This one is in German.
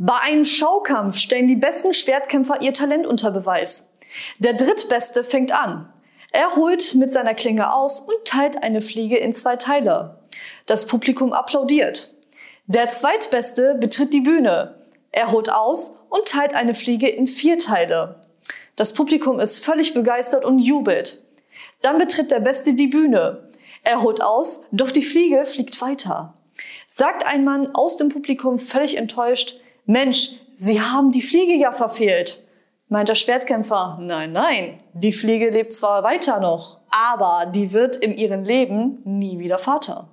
Bei einem Schaukampf stellen die besten Schwertkämpfer ihr Talent unter Beweis. Der Drittbeste fängt an. Er holt mit seiner Klinge aus und teilt eine Fliege in zwei Teile. Das Publikum applaudiert. Der Zweitbeste betritt die Bühne. Er holt aus und teilt eine Fliege in vier Teile. Das Publikum ist völlig begeistert und jubelt. Dann betritt der Beste die Bühne. Er holt aus, doch die Fliege fliegt weiter. Sagt ein Mann aus dem Publikum völlig enttäuscht, Mensch, Sie haben die Fliege ja verfehlt. Meint der Schwertkämpfer, nein, nein, die Fliege lebt zwar weiter noch, aber die wird in ihrem Leben nie wieder Vater.